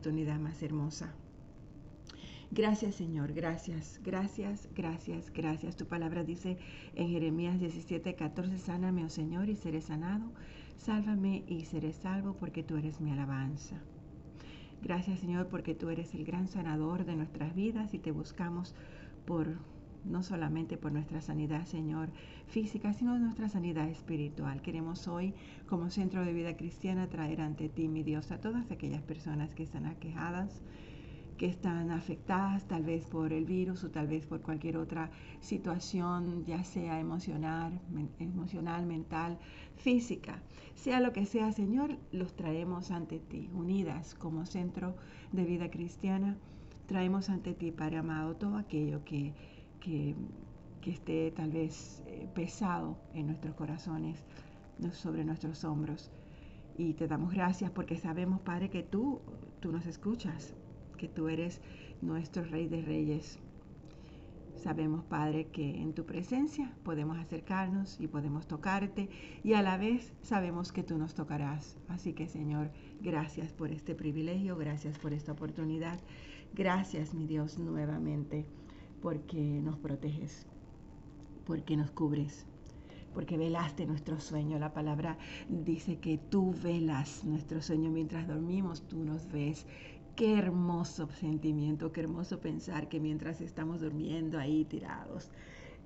oportunidad más hermosa. Gracias Señor, gracias, gracias, gracias, gracias. Tu palabra dice en Jeremías 17, 14, sáname, oh Señor, y seré sanado. Sálvame y seré salvo porque tú eres mi alabanza. Gracias Señor porque tú eres el gran sanador de nuestras vidas y te buscamos por no solamente por nuestra sanidad, Señor, física, sino nuestra sanidad espiritual. Queremos hoy, como centro de vida cristiana, traer ante ti, mi Dios, a todas aquellas personas que están aquejadas, que están afectadas tal vez por el virus o tal vez por cualquier otra situación, ya sea emocional, emocional, mental, física. Sea lo que sea, Señor, los traemos ante ti, unidas como centro de vida cristiana. Traemos ante ti, Padre amado, todo aquello que que, esté tal vez eh, pesado en nuestros corazones, sobre nuestros hombros. Y te damos gracias porque sabemos, Padre, que tú, tú nos escuchas, que tú eres nuestro Rey de Reyes. Sabemos, Padre, que en tu presencia podemos acercarnos y podemos tocarte y a la vez sabemos que tú nos tocarás. Así que, Señor, gracias por este privilegio, gracias por esta oportunidad. Gracias, mi Dios, nuevamente porque nos proteges, porque nos cubres, porque velaste nuestro sueño. La palabra dice que tú velas nuestro sueño mientras dormimos, tú nos ves. Qué hermoso sentimiento, qué hermoso pensar que mientras estamos durmiendo ahí tirados,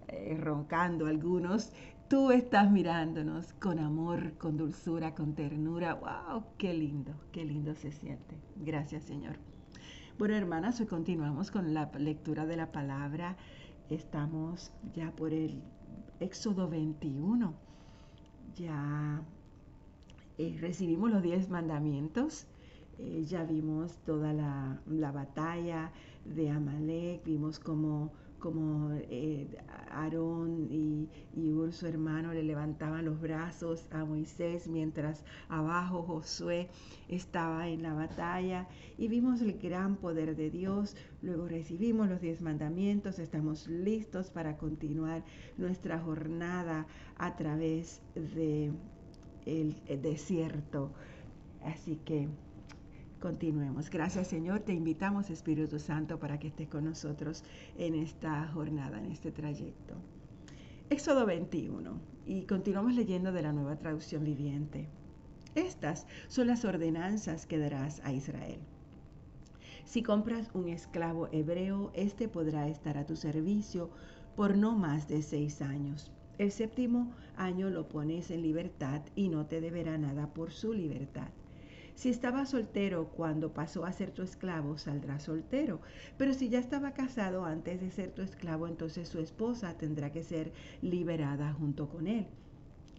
eh, roncando algunos, tú estás mirándonos con amor, con dulzura, con ternura. ¡Wow! ¡Qué lindo! ¡Qué lindo se siente! Gracias, Señor. Bueno, hermanas, hoy continuamos con la lectura de la palabra. Estamos ya por el Éxodo 21. Ya eh, recibimos los diez mandamientos. Eh, ya vimos toda la, la batalla de Amalek, vimos cómo como eh, Aarón y, y su hermano, le levantaban los brazos a Moisés mientras abajo Josué estaba en la batalla y vimos el gran poder de Dios. Luego recibimos los diez mandamientos, estamos listos para continuar nuestra jornada a través de desierto. Así que Continuemos. Gracias Señor. Te invitamos Espíritu Santo para que estés con nosotros en esta jornada, en este trayecto. Éxodo 21. Y continuamos leyendo de la nueva traducción viviente. Estas son las ordenanzas que darás a Israel. Si compras un esclavo hebreo, éste podrá estar a tu servicio por no más de seis años. El séptimo año lo pones en libertad y no te deberá nada por su libertad. Si estaba soltero cuando pasó a ser tu esclavo, saldrá soltero. Pero si ya estaba casado antes de ser tu esclavo, entonces su esposa tendrá que ser liberada junto con él.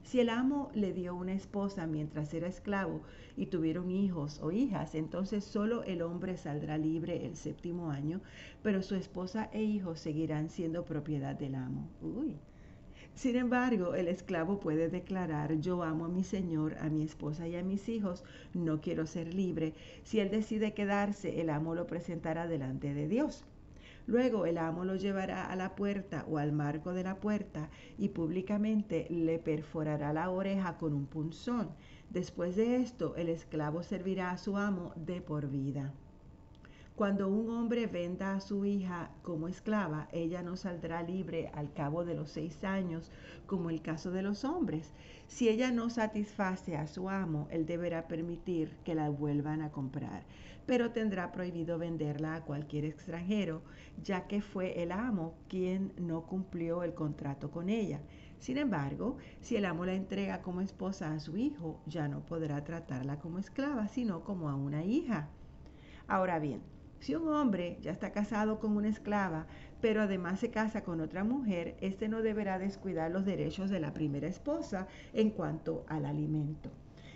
Si el amo le dio una esposa mientras era esclavo y tuvieron hijos o hijas, entonces solo el hombre saldrá libre el séptimo año, pero su esposa e hijos seguirán siendo propiedad del amo. Uy. Sin embargo, el esclavo puede declarar, yo amo a mi Señor, a mi esposa y a mis hijos, no quiero ser libre. Si él decide quedarse, el amo lo presentará delante de Dios. Luego el amo lo llevará a la puerta o al marco de la puerta y públicamente le perforará la oreja con un punzón. Después de esto, el esclavo servirá a su amo de por vida. Cuando un hombre venda a su hija como esclava, ella no saldrá libre al cabo de los seis años, como el caso de los hombres. Si ella no satisface a su amo, él deberá permitir que la vuelvan a comprar, pero tendrá prohibido venderla a cualquier extranjero, ya que fue el amo quien no cumplió el contrato con ella. Sin embargo, si el amo la entrega como esposa a su hijo, ya no podrá tratarla como esclava, sino como a una hija. Ahora bien, si un hombre ya está casado con una esclava, pero además se casa con otra mujer, éste no deberá descuidar los derechos de la primera esposa en cuanto al alimento,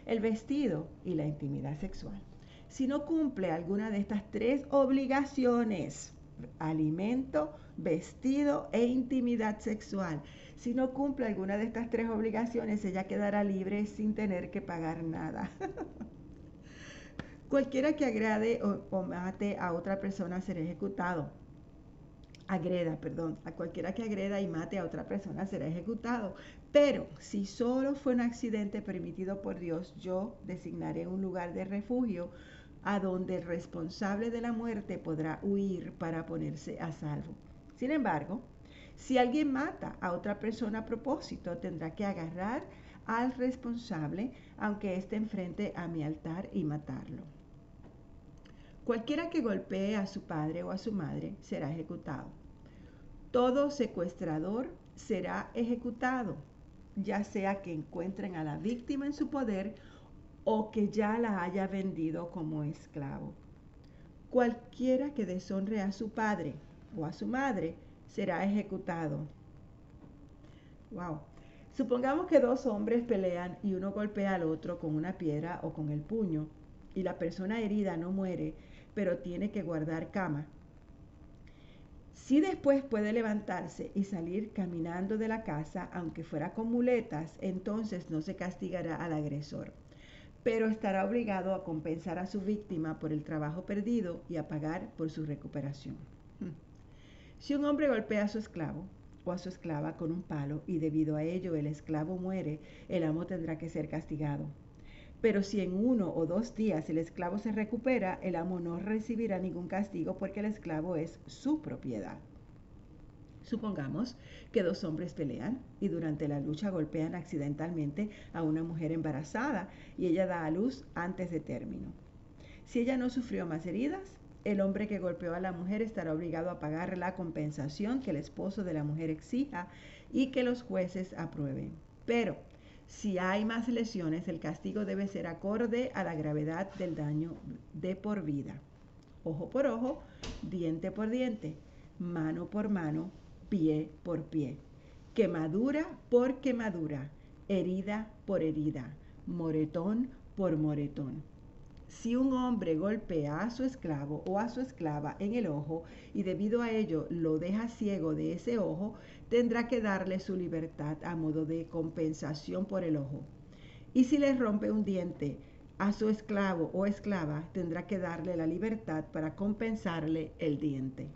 el vestido y la intimidad sexual. Si no cumple alguna de estas tres obligaciones, alimento, vestido e intimidad sexual, si no cumple alguna de estas tres obligaciones, ella quedará libre sin tener que pagar nada. Cualquiera que agrade o, mate a otra persona será ejecutado. Agreda, perdón, a cualquiera que agreda y mate a otra persona será ejecutado. Pero si solo fue un accidente permitido por Dios, yo designaré un lugar de refugio a donde el responsable de la muerte podrá huir para ponerse a salvo. Sin embargo, si alguien mata a otra persona a propósito, tendrá que agarrar al responsable, aunque esté enfrente a mi altar, y matarlo. Cualquiera que golpee a su padre o a su madre será ejecutado. Todo secuestrador será ejecutado, ya sea que encuentren a la víctima en su poder o que ya la haya vendido como esclavo. Cualquiera que deshonre a su padre o a su madre será ejecutado. Wow. Supongamos que dos hombres pelean y uno golpea al otro con una piedra o con el puño y la persona herida no muere, pero tiene que guardar cama. Si después puede levantarse y salir caminando de la casa, aunque fuera con muletas, entonces no se castigará al agresor, pero estará obligado a compensar a su víctima por el trabajo perdido y a pagar por su recuperación. Hmm. Si un hombre golpea a su esclavo o a su esclava con un palo y debido a ello el esclavo muere, el amo tendrá que ser castigado. Pero si en uno o dos días el esclavo se recupera, el amo no recibirá ningún castigo porque el esclavo es su propiedad. Supongamos que dos hombres pelean y durante la lucha golpean accidentalmente a una mujer embarazada y ella da a luz antes de término. Si ella no sufrió más heridas, el hombre que golpeó a la mujer estará obligado a pagar la compensación que el esposo de la mujer exija y que los jueces aprueben. Pero si hay más lesiones, el castigo debe ser acorde a la gravedad del daño de por vida. Ojo por ojo, diente por diente, mano por mano, pie por pie. Quemadura por quemadura, herida por herida, moretón por moretón si un hombre golpea a su esclavo o a su esclava en el ojo y debido a ello lo deja ciego de ese ojo, tendrá que darle su libertad a modo de compensación por el ojo. Y si le rompe un diente a su esclavo o esclava, tendrá que darle la libertad para compensarle el diente.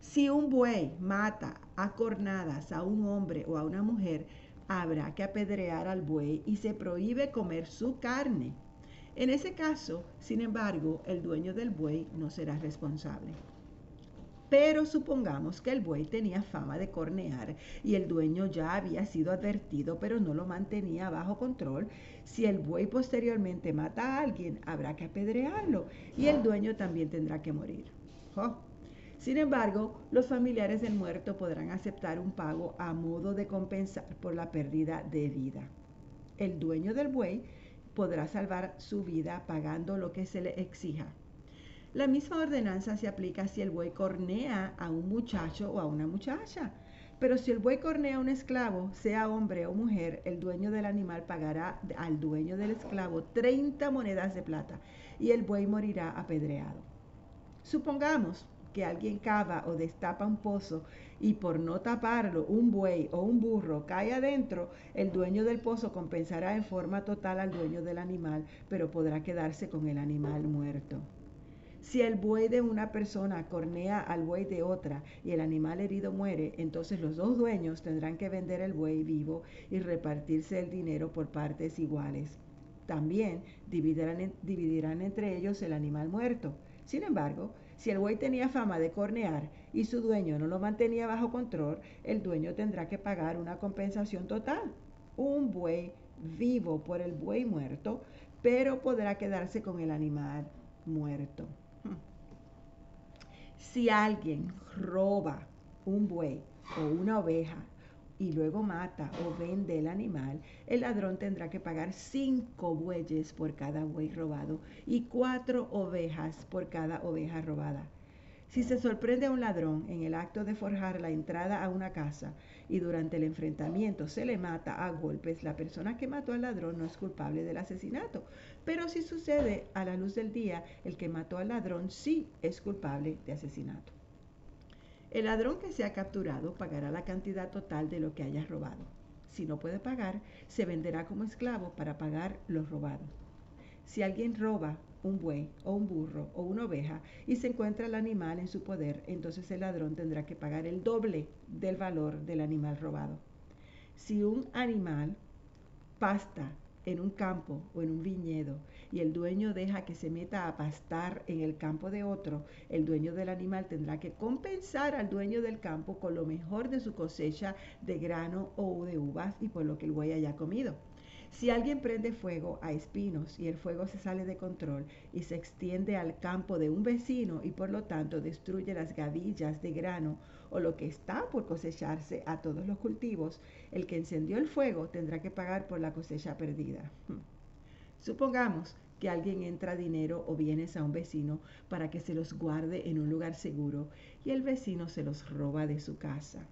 Si un buey mata a cornadas a un hombre o a una mujer, habrá que apedrear al buey y se prohíbe comer su carne. En ese caso, sin embargo, el dueño del buey no será responsable. Pero supongamos que el buey tenía fama de cornear y el dueño ya había sido advertido, pero no lo mantenía bajo control. Si el buey posteriormente mata a alguien, habrá que apedrearlo y el dueño también tendrá que morir. Sin embargo, los familiares del muerto podrán aceptar un pago a modo de compensar por la pérdida de vida. El dueño del buey podrá salvar su vida pagando lo que se le exija. La misma ordenanza se aplica si el buey cornea a un muchacho o a una muchacha. Pero si el buey cornea a un esclavo, sea hombre o mujer, el dueño del animal pagará al dueño del esclavo 30 monedas de plata y el buey morirá apedreado. Supongamos que alguien cava o destapa un pozo y por no taparlo un buey o un burro cae adentro, el dueño del pozo compensará en forma total al dueño del animal, pero podrá quedarse con el animal muerto. Si el buey de una persona cornea al buey de otra y el animal herido muere, entonces los dos dueños tendrán que vender el buey vivo y repartirse el dinero por partes iguales. También dividirán, dividirán entre ellos el animal muerto. Sin embargo, si el buey tenía fama de cornear y su dueño no lo mantenía bajo control, el dueño tendrá que pagar una compensación total. Un buey vivo por el buey muerto, pero podrá quedarse con el animal muerto. Si alguien roba un buey o una oveja y luego mata o vende el animal, el ladrón tendrá que pagar cinco bueyes por cada buey robado y cuatro ovejas por cada oveja robada. Si se sorprende a un ladrón en el acto de forjar la entrada a una casa y durante el enfrentamiento se le mata a golpes, la persona que mató al ladrón no es culpable del asesinato. Pero si sucede a la luz del día, el que mató al ladrón sí es culpable de asesinato. El ladrón que sea capturado pagará la cantidad total de lo que haya robado. Si no puede pagar, se venderá como esclavo para pagar lo robado. Si alguien roba un buey o un burro o una oveja y se encuentra el animal en su poder, entonces el ladrón tendrá que pagar el doble del valor del animal robado. Si un animal pasta en un campo o en un viñedo y el dueño deja que se meta a pastar en el campo de otro, el dueño del animal tendrá que compensar al dueño del campo con lo mejor de su cosecha de grano o de uvas y por lo que el buey haya comido. Si alguien prende fuego a espinos y el fuego se sale de control y se extiende al campo de un vecino y por lo tanto destruye las gavillas de grano o lo que está por cosecharse a todos los cultivos, el que encendió el fuego tendrá que pagar por la cosecha perdida. Hmm. Supongamos que alguien entra dinero o bienes a un vecino para que se los guarde en un lugar seguro y el vecino se los roba de su casa.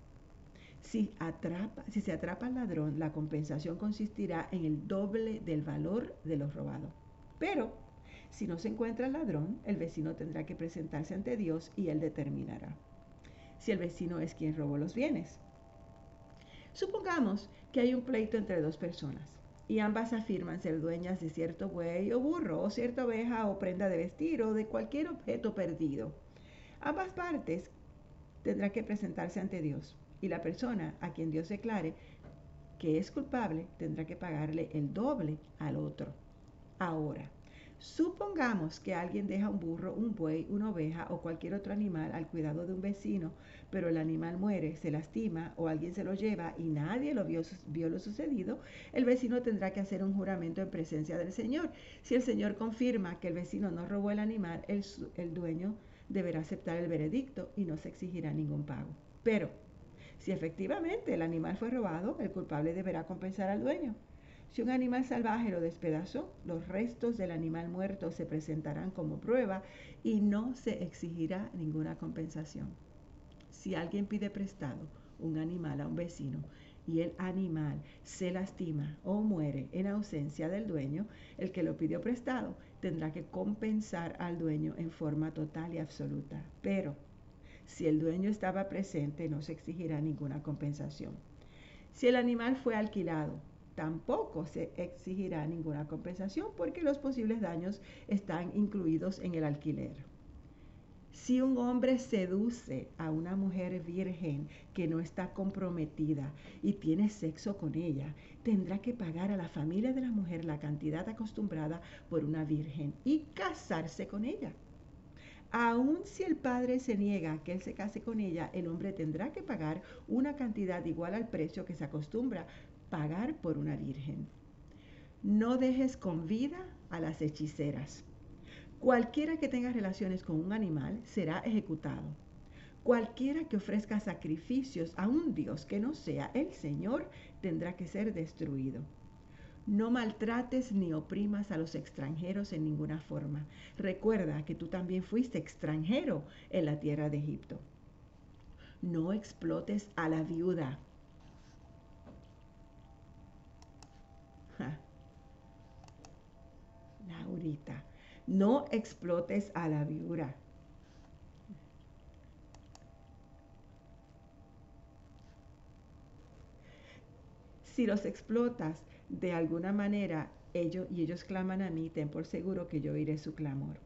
Si, atrapa, si se atrapa al ladrón, la compensación consistirá en el doble del valor de los robados. Pero si no se encuentra el ladrón, el vecino tendrá que presentarse ante Dios y él determinará si el vecino es quien robó los bienes. Supongamos que hay un pleito entre dos personas y ambas afirman ser dueñas de cierto buey o burro o cierta oveja o prenda de vestir o de cualquier objeto perdido. Ambas partes tendrán que presentarse ante Dios y la persona a quien Dios declare que es culpable tendrá que pagarle el doble al otro. Ahora, supongamos que alguien deja un burro, un buey, una oveja o cualquier otro animal al cuidado de un vecino, pero el animal muere, se lastima o alguien se lo lleva y nadie lo vio, lo sucedido, el vecino tendrá que hacer un juramento en presencia del Señor. Si el Señor confirma que el vecino no robó el animal, el, el dueño deberá aceptar el veredicto y no se exigirá ningún pago. Pero, si efectivamente el animal fue robado, el culpable deberá compensar al dueño. Si un animal salvaje lo despedazó, los restos del animal muerto se presentarán como prueba y no se exigirá ninguna compensación. Si alguien pide prestado un animal a un vecino y el animal se lastima o muere en ausencia del dueño, el que lo pidió prestado tendrá que compensar al dueño en forma total y absoluta. Pero si el dueño estaba presente, no se exigirá ninguna compensación. Si el animal fue alquilado, tampoco se exigirá ninguna compensación porque los posibles daños están incluidos en el alquiler. Si un hombre seduce a una mujer virgen que no está comprometida y tiene sexo con ella, tendrá que pagar a la familia de la mujer la cantidad acostumbrada por una virgen y casarse con ella. Aun si el padre se niega que él se case con ella, el hombre tendrá que pagar una cantidad igual al precio que se acostumbra pagar por una virgen. No dejes con vida a las hechiceras. Cualquiera que tenga relaciones con un animal será ejecutado. Cualquiera que ofrezca sacrificios a un Dios que no sea el Señor tendrá que ser destruido. No maltrates ni oprimas a los extranjeros en ninguna forma. Recuerda que tú también fuiste extranjero en la tierra de Egipto. No explotes a la viuda. Laurita, no explotes a la viuda. Si los explotas, de alguna manera ellos y ellos claman a mí, ten por seguro que yo oiré su clamor.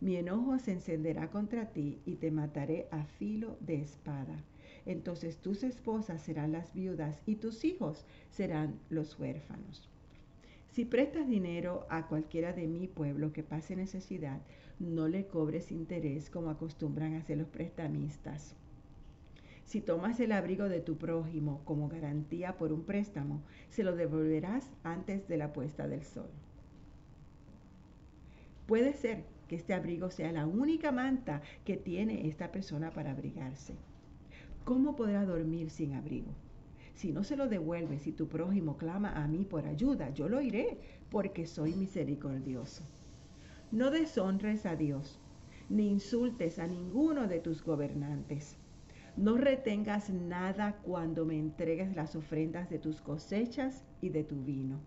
Mi enojo se encenderá contra ti y te mataré a filo de espada. Entonces tus esposas serán las viudas y tus hijos serán los huérfanos. Si prestas dinero a cualquiera de mi pueblo que pase necesidad, no le cobres interés como acostumbran hacer los prestamistas si tomas el abrigo de tu prójimo como garantía por un préstamo, se lo devolverás antes de la puesta del sol. Puede ser que este abrigo sea la única manta que tiene esta persona para abrigarse. ¿Cómo podrá dormir sin abrigo? Si no se lo devuelves y tu prójimo clama a mí por ayuda, yo lo iré porque soy misericordioso. No deshonres a Dios, ni insultes a ninguno de tus gobernantes no retengas nada cuando me entregues las ofrendas de tus cosechas y de tu vino.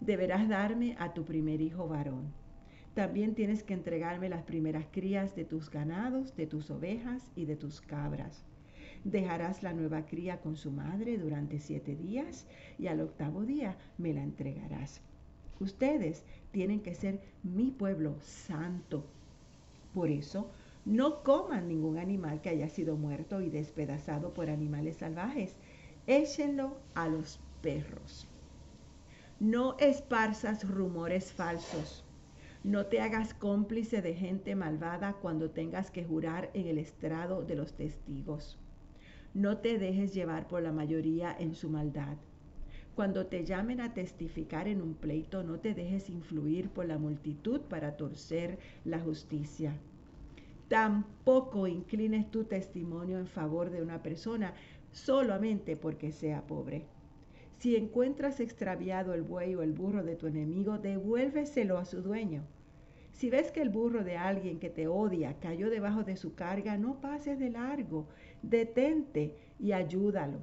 Deberás darme a tu primer hijo varón. También tienes que entregarme las primeras crías de tus ganados, de tus ovejas y de tus cabras. Dejarás la nueva cría con su madre durante siete días y al octavo día me la entregarás. Ustedes tienen que ser mi pueblo santo. Por eso, no coman ningún animal que haya sido muerto y despedazado por animales salvajes. Échenlo a los perros. No esparzas rumores falsos. No te hagas cómplice de gente malvada cuando tengas que jurar en el estrado de los testigos. No te dejes llevar por la mayoría en su maldad. Cuando te llamen a testificar en un pleito, no te dejes influir por la multitud para torcer la justicia. Tampoco inclines tu testimonio en favor de una persona solamente porque sea pobre. Si encuentras extraviado el buey o el burro de tu enemigo, devuélveselo a su dueño. Si ves que el burro de alguien que te odia cayó debajo de su carga, no pases de largo, detente y ayúdalo.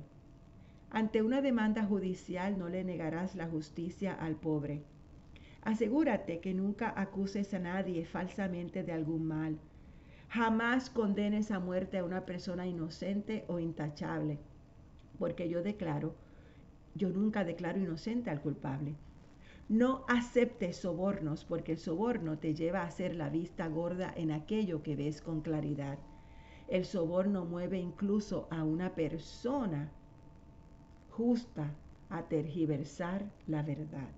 Ante una demanda judicial no le negarás la justicia al pobre. Asegúrate que nunca acuses a nadie falsamente de algún mal. Jamás condenes a muerte a una persona inocente o intachable, porque yo declaro, yo nunca declaro inocente al culpable. No aceptes sobornos, porque el soborno te lleva a hacer la vista gorda en aquello que ves con claridad. El soborno mueve incluso a una persona justa a tergiversar la verdad.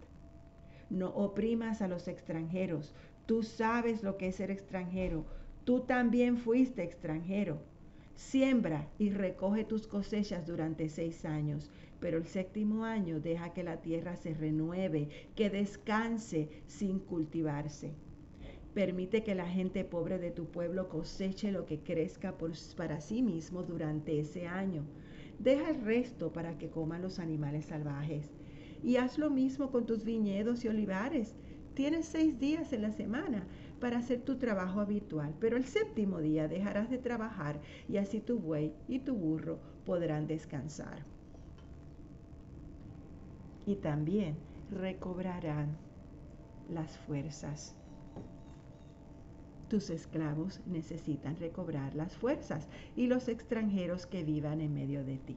No oprimas a los extranjeros. Tú sabes lo que es ser extranjero. Tú también fuiste extranjero. Siembra y recoge tus cosechas durante seis años, pero el séptimo año deja que la tierra se renueve, que descanse sin cultivarse. Permite que la gente pobre de tu pueblo coseche lo que crezca para sí mismo durante ese año. Deja el resto para que coman los animales salvajes. Y haz lo mismo con tus viñedos y olivares. Tienes seis días en la semana para hacer tu trabajo habitual, pero el séptimo día dejarás de trabajar y así tu buey y tu burro podrán descansar. Y también recobrarán las fuerzas tus esclavos necesitan recobrar las fuerzas y los extranjeros que vivan en medio de ti.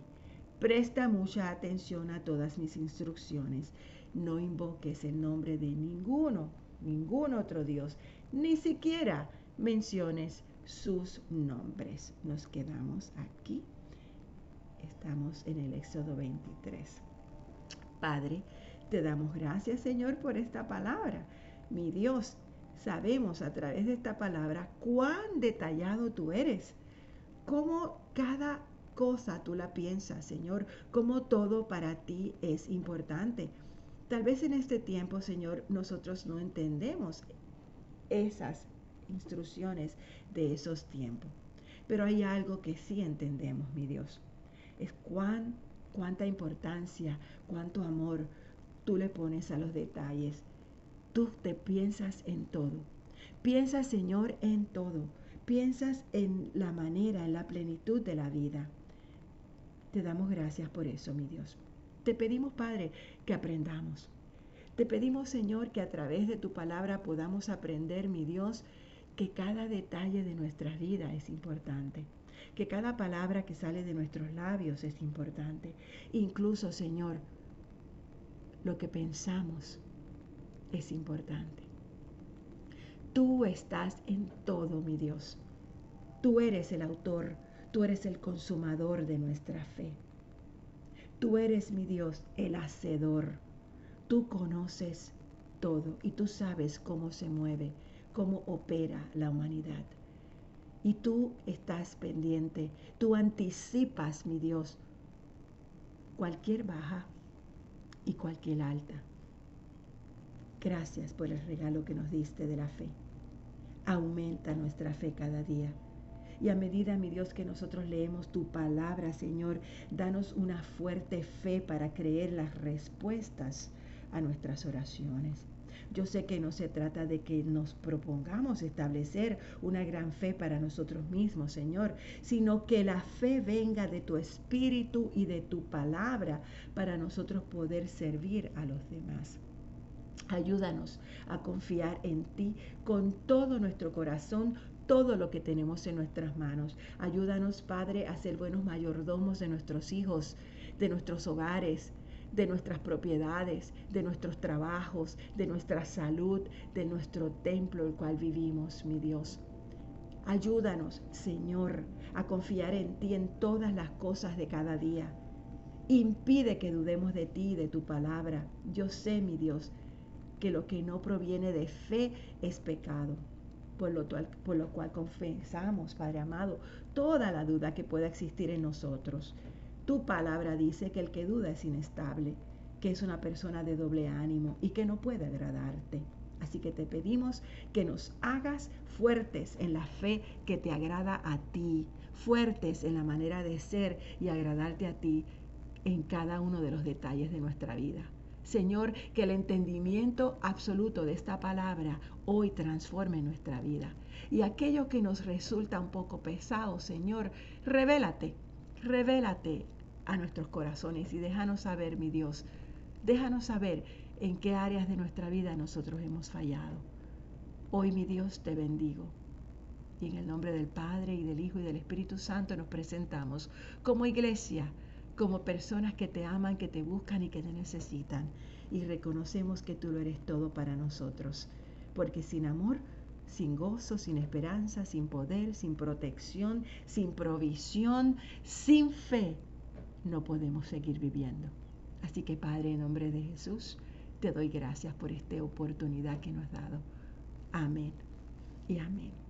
Presta mucha atención a todas mis instrucciones. No invoques el nombre de ninguno, ningún otro Dios, ni siquiera menciones sus nombres. Nos quedamos aquí. Estamos en el Éxodo 23. Padre, te damos gracias, Señor, por esta palabra. Mi Dios, sabemos a través de esta palabra cuán detallado tú eres, cómo cada cosa tú la piensas, Señor, cómo todo para ti es importante. Tal vez en este tiempo, Señor, nosotros no entendemos esas instrucciones de esos tiempos. Pero hay algo que sí entendemos, mi Dios. Es cuán, cuánta importancia, cuánto amor tú le pones a los detalles Tú te piensas en todo. Piensas, Señor, en todo. Piensas en la manera, en la plenitud de la vida. Te damos gracias por eso, mi Dios. Te pedimos, Padre, que aprendamos. Te pedimos, Señor, que a través de tu palabra podamos aprender, mi Dios, que cada detalle de nuestras vidas es importante, que cada palabra que sale de nuestros labios es importante. Incluso, Señor, lo que pensamos es importante. Tú estás en todo, mi Dios. Tú eres el autor, tú eres el consumador de nuestra fe. Tú eres, mi Dios, el hacedor. Tú conoces todo y tú sabes cómo se mueve, cómo opera la humanidad. Y tú estás pendiente, tú anticipas, mi Dios, cualquier baja y cualquier alta. Gracias por el regalo que nos diste de la fe. Aumenta nuestra fe cada día. Y a medida, mi Dios, que nosotros leemos tu palabra, Señor, danos una fuerte fe para creer las respuestas a nuestras oraciones. Yo sé que no se trata de que nos propongamos establecer una gran fe para nosotros mismos, Señor, sino que la fe venga de tu espíritu y de tu palabra para nosotros poder servir a los demás. Ayúdanos a confiar en ti con todo nuestro corazón, todo lo que tenemos en nuestras manos. Ayúdanos, Padre, a ser buenos mayordomos de nuestros hijos, de nuestros hogares, de nuestras propiedades, de nuestros trabajos, de nuestra salud, de nuestro templo el cual vivimos, mi Dios. Ayúdanos, Señor, a confiar en ti en todas las cosas de cada día Impide que dudemos de ti y de tu palabra. Yo sé, mi Dios, que lo que no proviene de fe es pecado. Por lo, por lo cual confesamos, Padre amado, toda la duda que pueda existir en nosotros. Tu palabra dice que el que duda es inestable, que es una persona de doble ánimo y que no puede agradarte. Así que te pedimos que nos hagas fuertes en la fe que te agrada a ti, fuertes en la manera de ser y agradarte a ti en cada uno de los detalles de nuestra vida. Señor, que el entendimiento absoluto de esta palabra hoy transforme nuestra vida. Y aquello que nos resulta un poco pesado, Señor, revélate, revélate a nuestros corazones y déjanos saber, mi Dios, déjanos saber en qué áreas de nuestra vida nosotros hemos fallado. Hoy, mi Dios, te bendigo. Y en el nombre del Padre y del Hijo y del Espíritu Santo nos presentamos como iglesia, como personas que te aman, que te buscan y que te necesitan. Y reconocemos que tú lo eres todo para nosotros. Porque sin amor, sin gozo, sin esperanza, sin poder, sin protección, sin provisión, sin fe, no podemos seguir viviendo. Así que Padre, en nombre de Jesús, te doy gracias por esta oportunidad que nos has dado. Amén y amén.